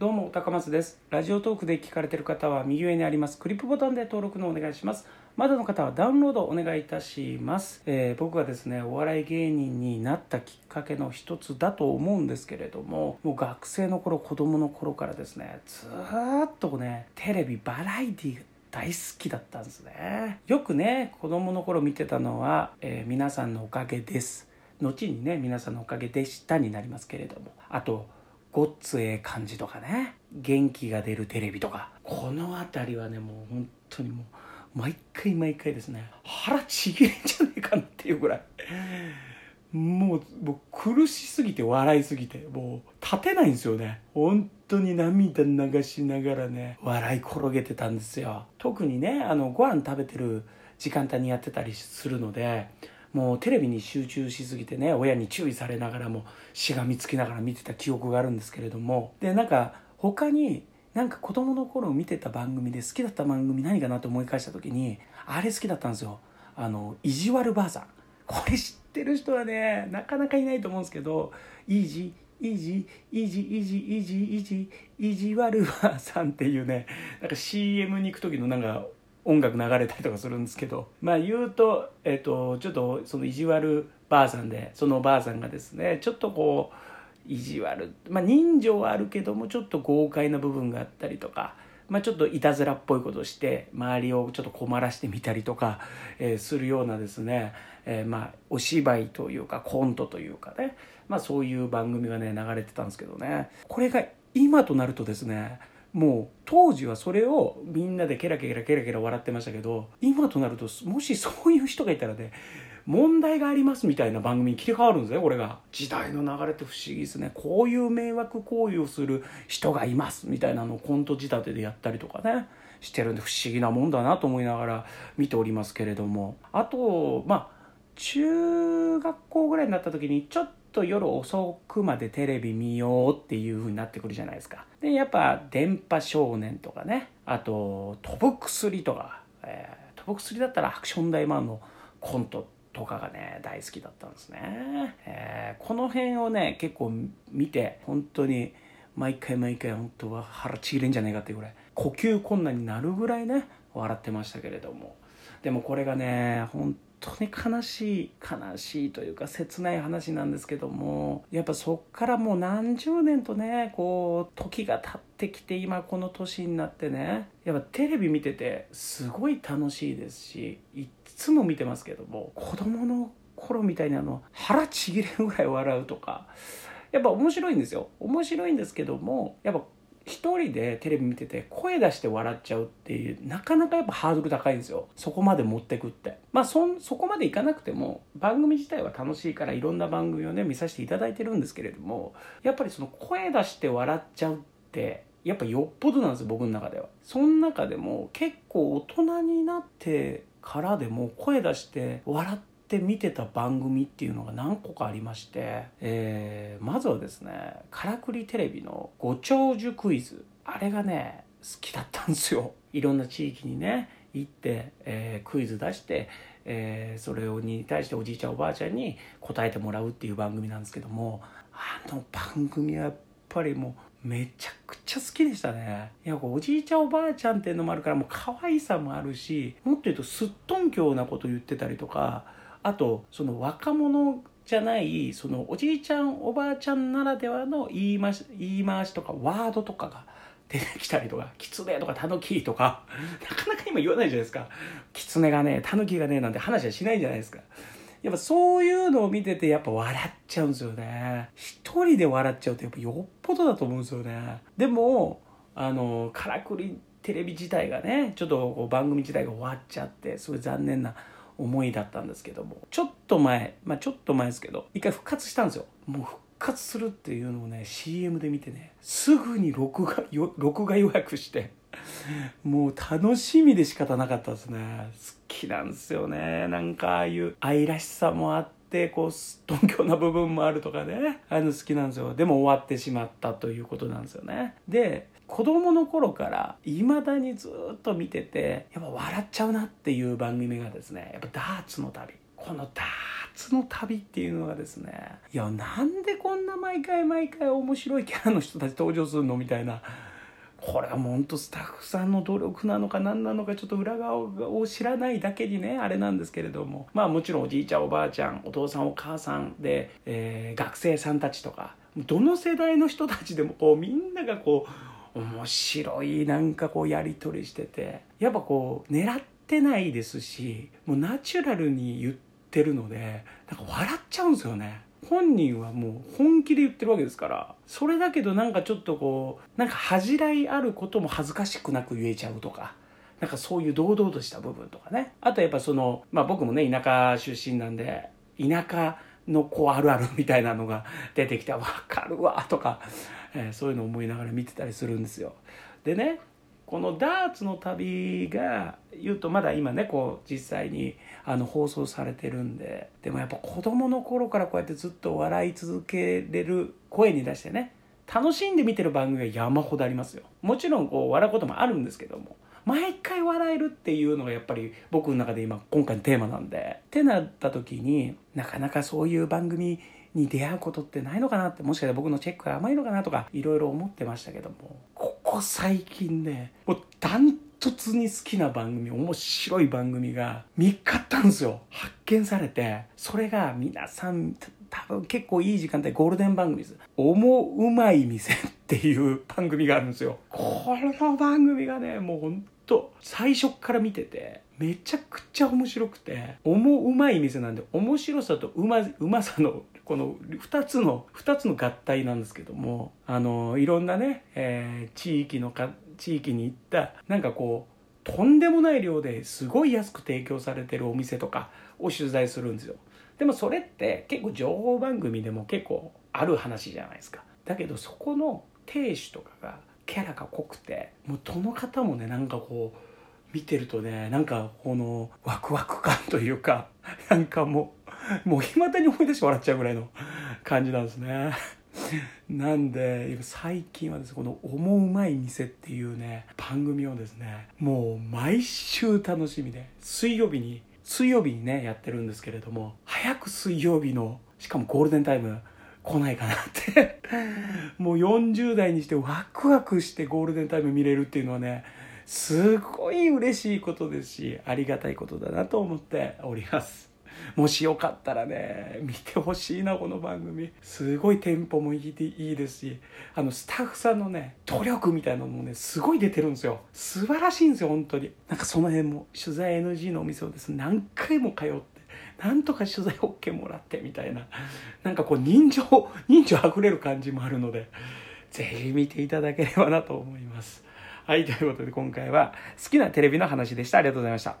どうも高松です。ラジオトークで聞かれている方は右上にあります。クリップボタンで登録のお願いします。まだの方はダウンロードお願いいたします、えー、僕がですねお笑い芸人になったきっかけの一つだと思うんですけれどももう学生の頃子供の頃からですねずっとねテレビバラエティー大好きだったんですね。よくね子供の頃見てたのは、えー、皆さんのおかげです。後にね皆さんのおかげでしたになりますけれども。あとごっつええ感じとかね。元気が出るテレビとか。この辺りはねもう本当にもう毎回毎回ですね。腹ちぎれんじゃねえかなっていうぐらい。もうもう苦しすぎて笑いすぎて。もう立てないんですよね。本当に涙流しながらね笑い転げてたんですよ。特にねあのご飯食べてる時間帯にやってたりするのでもうテレビに集中しすぎてね親に注意されながらもしがみつきながら見てた記憶があるんですけれども。でなんか他になんか子供の頃見てた番組で好きだった番組何かなと思い返した時にあれ好きだったんですよ。あの意地悪ばあさん。これ知ってる人はねなかなかいないと思うんですけどいいじいじいじいじいじいじいじわるばあさんっていうねなんか CM に行く時のなんか音楽流れたりとかするんですけどまあ言うと,、えっとちょっとその意地悪ばあさんでそのおばあさんがですねちょっとこう意地悪まあ人情はあるけどもちょっと豪快な部分があったりとか。まあ、ちょっといたずらっぽいことをして周りをちょっと困らしてみたりとか、え、するようなですね、え、まあお芝居というかコントというかね、まあ、そういう番組がね流れてたんですけどねこれが今となるとですねもう当時はそれをみんなでケラケラケラケラ笑ってましたけど今となるともしそういう人がいたらね問題がありますみたいな番組に切り替わるんですねこれが。時代の流れって不思議ですね。こういう迷惑行為をする人がいますみたいなのをコント仕立てでやったりとかねしてるんで不思議なもんだなと思いながら見ておりますけれども。あとまあ中学校ぐらいになった時にちょっと夜遅くまでテレビ見ようっていう風になってくるじゃないですか。で、やっぱ電波少年とかね、あと飛ぶ薬とか、えー、飛ぶ薬だったらアクション大マンのコントとかがね、大好きだったんですね。えー、この辺をね、結構見て、本当に毎回毎回本当は腹ちぎれんじゃねえかってぐらい、呼吸困難になるぐらいね、笑ってましたけれども。でもこれがね、本当に悲しい悲しいというか切ない話なんですけどもやっぱそっからもう何十年とねこう時が経ってきて今この年になってねやっぱテレビ見ててすごい楽しいですしいっつも見てますけども子供の頃みたいにあの腹ちぎれるぐらい笑うとかやっぱ面白いんですよ。面白いんですけどもやっぱ一人でテレビ見てて声出して笑っちゃうっていうなかなかやっぱハードル高いんですよ。そこまで持ってくって。まあそそこまでいかなくても番組自体は楽しいからいろんな番組をね見させていただいてるんですけれどもやっぱりその声出して笑っちゃうってやっぱよっぽどなんですよ僕の中では。その中でも結構大人になってからでも声出して笑ってって見てた番組っていうのが何個かありまして、えー、まずはですねからくりテレビのご長寿クイズあれがね好きだったんですよいろんな地域にね行って、えー、クイズ出して、えー、それに対しておじいちゃんおばあちゃんに答えてもらうっていう番組なんですけどもあの番組はやっぱりもうめちゃくちゃ好きでしたね。いや、おじいちゃんおばあちゃんっていうのもあるから、もう可愛さもあるし、もっと言うとすっとんきょうなこと言ってたりとか、あとその若者じゃないそのおじいちゃんおばあちゃんならではの言い回し言い回しとかワードとかが出てきたりとか、キツネとかタヌキとか、なかなか今言わないじゃないですか。キツネがね、タヌキがね、なんて話はしないじゃないですか。やっぱそういうのを見ててやっぱ笑っちゃうんですよね。一人で笑っちゃうとやっぱよっぽどだと思うんですよね。でも、あの、からくりテレビ自体がね、ちょっと番組自体が終わっちゃって、すごい残念な思いだったんですけどもちょっと前まあちょっと前ですけど一回復活したんですよ。もう復活するっていうのをね CM で見てねすぐに録画録画予約してもう楽しみで仕方なかったですね。好きなんですよね。なんかああいう愛らしさもあってこうすっとんきょな部分もあるとかね。あの好きなんですよ。でも終わってしまったということなんですよね。で子供の頃から未だにずっと見ててやっぱ笑っちゃうなっていう番組がですねやっぱダーツの旅。このダーツの旅っていうのがですねいやなんでこんな毎回毎回面白いキャラの人たち登場するのみたいな。これはもうほんとスタッフさんの努力なのか何なのかちょっと裏側を知らないだけにねあれなんですけれども。まあもちろんおじいちゃんおばあちゃんお父さんお母さんで、えー、学生さんたちとかどの世代の人たちでもこうみんながこう面白いなんかこうやり取りしてて。やっぱこう狙ってないですしもうナチュラルに言ってるのでなんか笑っちゃうんですよね。本人はもう本気で言ってるわけですから。それだけどなんかちょっとこうなんか恥じらいあることも恥ずかしくなく言えちゃうとか。なんかそういう堂々とした部分とかね。あとやっぱそのまあ僕もね田舎出身なんで田舎の子あるあるみたいなのが出てきて分かるわとか、えー、そういうのを思いながら見てたりするんですよ。でねこのダーツの旅が言うとまだ今ねこう実際にあの放送されてるんででもやっぱ子供の頃からこうやってずっと笑い続けれる声に出してね楽しんで見てる番組が山ほどありますよ。もちろんこう笑うこともあるんですけども毎回笑えるっていうのがやっぱり僕の中で今今回のテーマなんで。ってなった時になかなかそういう番組に出会うことってないのかなってもしかしたら僕のチェックが甘いのかなとかいろいろ思ってましたけども。ここ最近ねもうダントツに好きな番組面白い番組が見っかったんですよ。発見されて。それが皆さん多分結構いい時間帯ゴールデン番組です「おもうまい店」っていう番組があるんですよ。この番組がねもうほんと最初から見ててめちゃくちゃ面白くておもうまい店なんで面白さとうまうまさのこの2つの2つの合体なんですけどもあのいろんなね、えー、地域のか地域に行ったなんかこうとんでもない量ですごい安く提供されてるお店とかを取材するんですよ。でもそれって結構情報番組でも結構ある話じゃないですか。だけどそこの亭主とかがキャラが濃くてもうどの方もねなんかこう見てるとねなんかこのワクワク感というか なんかもうもういまだに思い出して笑っちゃうぐらいの感じなんですね。なんで最近はですねこの「おもうまい店」っていうね番組をですねもう毎週楽しみで水曜日に水曜日にねやってるんですけれども早く水曜日のしかもゴールデンタイム来ないかなって。もう40代にしてワクワクしてゴールデンタイム見れるっていうのはねすごい嬉しいことですしありがたいことだなと思っております。もしよかったらね見てほしいなこの番組。すごいテンポもいいいいですしあのスタッフさんのね努力みたいなのもねすごい出てるんですよ。素晴らしいんですよ本当に。なんかその辺も取材 NG のお店をですね何回も通ってなんとか取材 OK もらってみたいななんかこう人情 人情あふれる感じもあるのでぜひ見ていただければなと思いますはい、ということで今回は好きなテレビの話でした。ありがとうございました。